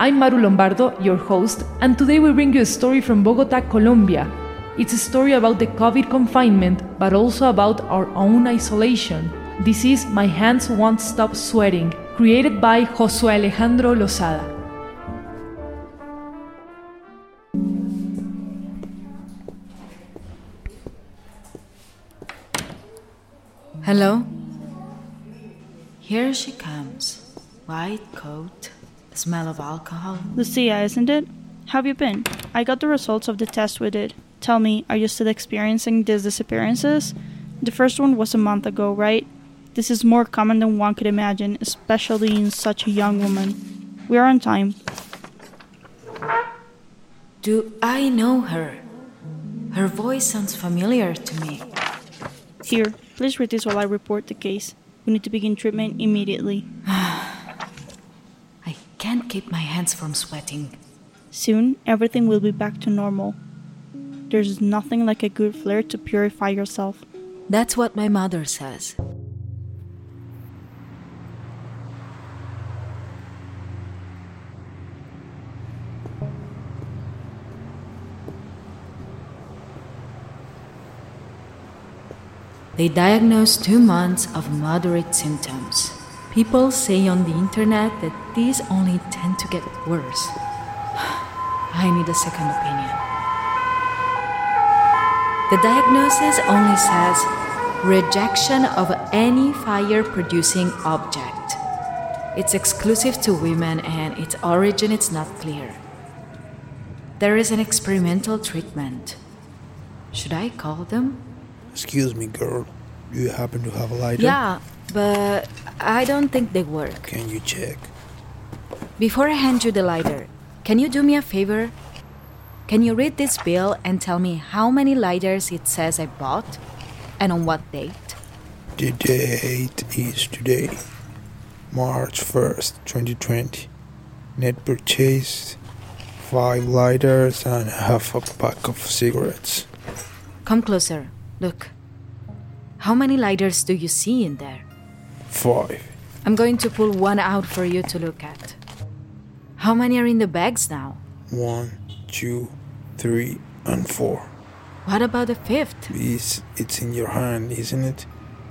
I'm Maru Lombardo, your host, and today we bring you a story from Bogota, Colombia. It's a story about the COVID confinement, but also about our own isolation. This is My Hands Won't Stop Sweating, created by Josue Alejandro Lozada. Hello? Here she comes. White coat, smell of alcohol. Lucia, isn't it? How have you been? I got the results of the test we did. Tell me, are you still experiencing these disappearances? The first one was a month ago, right? This is more common than one could imagine, especially in such a young woman. We are on time. Do I know her? Her voice sounds familiar to me. Here, please read this while I report the case. We need to begin treatment immediately. I can't keep my hands from sweating. Soon, everything will be back to normal. There's nothing like a good flare to purify yourself. That's what my mother says. They diagnosed two months of moderate symptoms. People say on the internet that these only tend to get worse. I need a second opinion. The diagnosis only says rejection of any fire producing object. It's exclusive to women and its origin is not clear. There is an experimental treatment. Should I call them? Excuse me, girl. Do you happen to have a lighter? Yeah, but I don't think they work. Can you check? Before I hand you the lighter, can you do me a favor? Can you read this bill and tell me how many lighters it says I bought and on what date? The date is today, March 1st, 2020. Net purchase five lighters and half a pack of cigarettes. Come closer. Look. How many lighters do you see in there? Five. I'm going to pull one out for you to look at. How many are in the bags now? One, two, three, and four. What about the fifth? Please, it's in your hand, isn't it?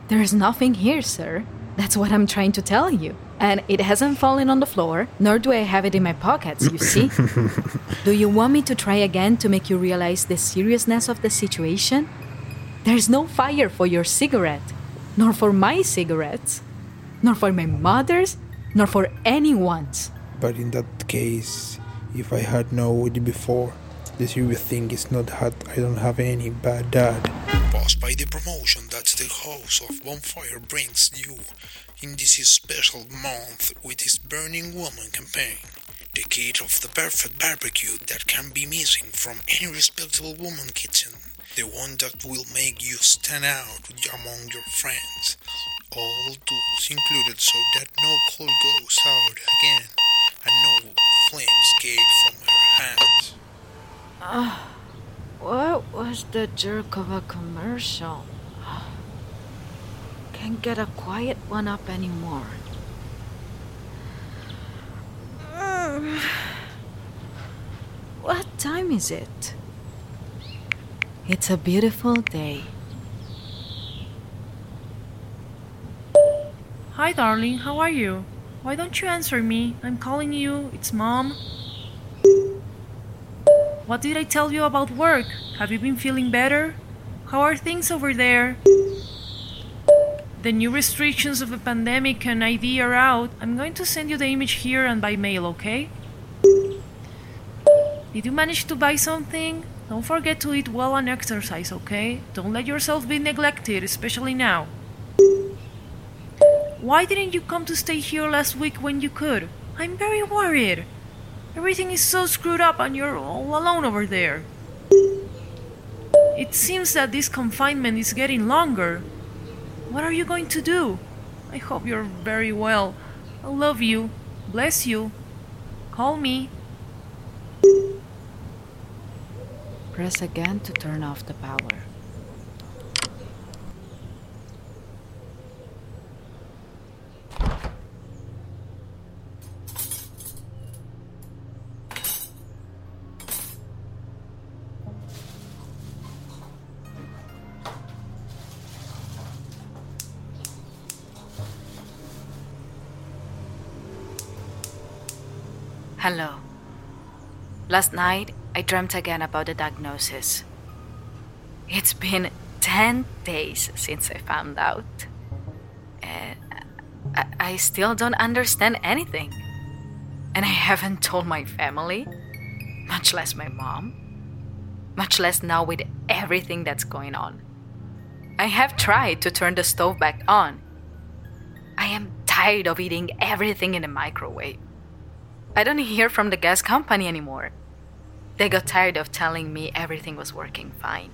There's nothing here, sir. That's what I'm trying to tell you. And it hasn't fallen on the floor, nor do I have it in my pockets, you see? do you want me to try again to make you realize the seriousness of the situation? There's no fire for your cigarette, nor for my cigarettes, nor for my mother's, nor for anyone's. But in that case, if I had known it before, the serious thing is not that I don't have any bad dad. Paused by the promotion that the house of Bonfire brings you in this special month with its Burning Woman campaign. Key of the perfect barbecue that can be missing from any respectable woman kitchen. The one that will make you stand out among your friends. All tools included so that no coal goes out again and no flames escape from her hands. Ah, what was the jerk of a commercial? Can't get a quiet one up anymore. What time is it? It's a beautiful day. Hi, darling, how are you? Why don't you answer me? I'm calling you. It's mom. What did I tell you about work? Have you been feeling better? How are things over there? The new restrictions of the pandemic and ID are out. I'm going to send you the image here and by mail, okay? Did you manage to buy something? Don't forget to eat well and exercise, okay? Don't let yourself be neglected, especially now. Why didn't you come to stay here last week when you could? I'm very worried. Everything is so screwed up and you're all alone over there. It seems that this confinement is getting longer. What are you going to do? I hope you're very well. I love you. Bless you. Call me. Press again to turn off the power. Hello. Last night, I dreamt again about the diagnosis. It's been 10 days since I found out. And I, I still don't understand anything. And I haven't told my family, much less my mom, much less now with everything that's going on. I have tried to turn the stove back on. I am tired of eating everything in the microwave. I don't hear from the gas company anymore. They got tired of telling me everything was working fine.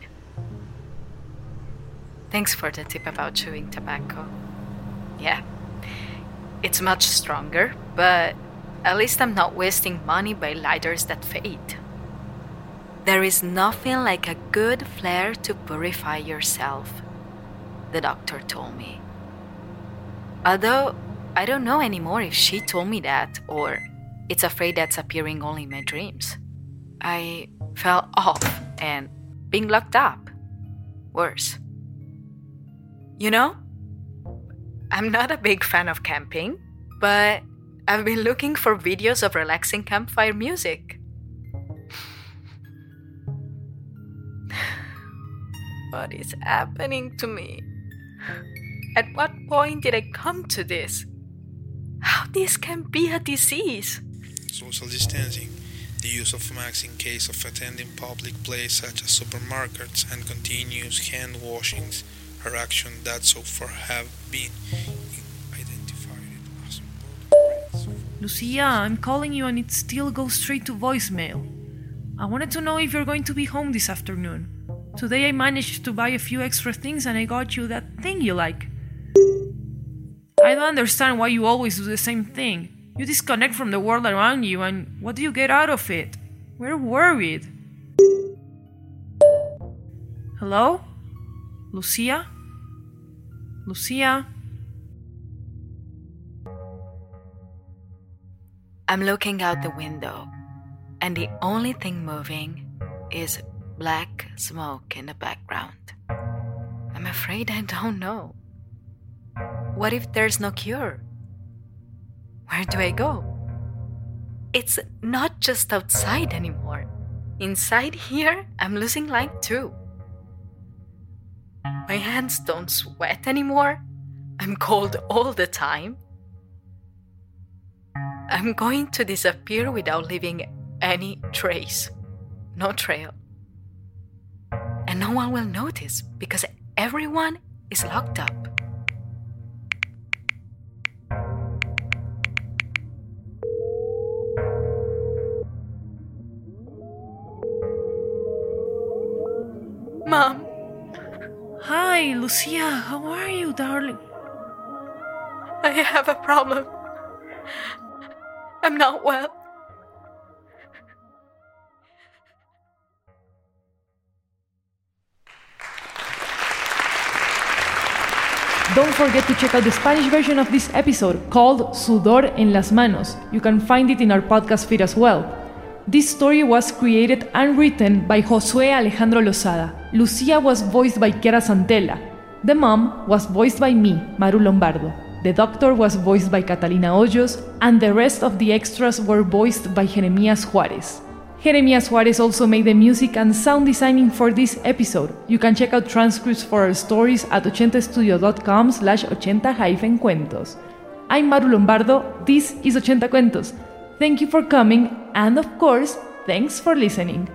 Thanks for the tip about chewing tobacco. Yeah, it's much stronger, but at least I'm not wasting money by lighters that fade. There is nothing like a good flare to purify yourself, the doctor told me. Although I don't know anymore if she told me that or it's a afraid that's appearing only in my dreams. I fell off and being locked up. Worse. You know, I'm not a big fan of camping, but I've been looking for videos of relaxing campfire music. what is happening to me? At what point did I come to this? How this can be a disease? social distancing, the use of masks in case of attending public places such as supermarkets, and continuous hand washings are actions that so far have been identified as. Lucia, I'm calling you and it still goes straight to voicemail. I wanted to know if you're going to be home this afternoon. Today I managed to buy a few extra things and I got you that thing you like. I don't understand why you always do the same thing. You disconnect from the world around you, and what do you get out of it? We're worried. Hello? Lucia? Lucia? I'm looking out the window, and the only thing moving is black smoke in the background. I'm afraid I don't know. What if there's no cure? Where do I go? It's not just outside anymore. Inside here, I'm losing light too. My hands don't sweat anymore. I'm cold all the time. I'm going to disappear without leaving any trace. No trail. And no one will notice because everyone is locked up. Hi, Lucia. How are you, darling? I have a problem. I'm not well. Don't forget to check out the Spanish version of this episode called Sudor en las Manos. You can find it in our podcast feed as well. This story was created and written by Josué Alejandro Lozada. Lucia was voiced by Kiara Santella. The mom was voiced by me, Maru Lombardo. The doctor was voiced by Catalina Hoyos, and the rest of the extras were voiced by Jeremias Juarez. Jeremias Juarez also made the music and sound designing for this episode. You can check out transcripts for our stories at 80studio.com slash 80-cuentos. I'm Maru Lombardo, this is 80 Cuentos. Thank you for coming, and of course, thanks for listening.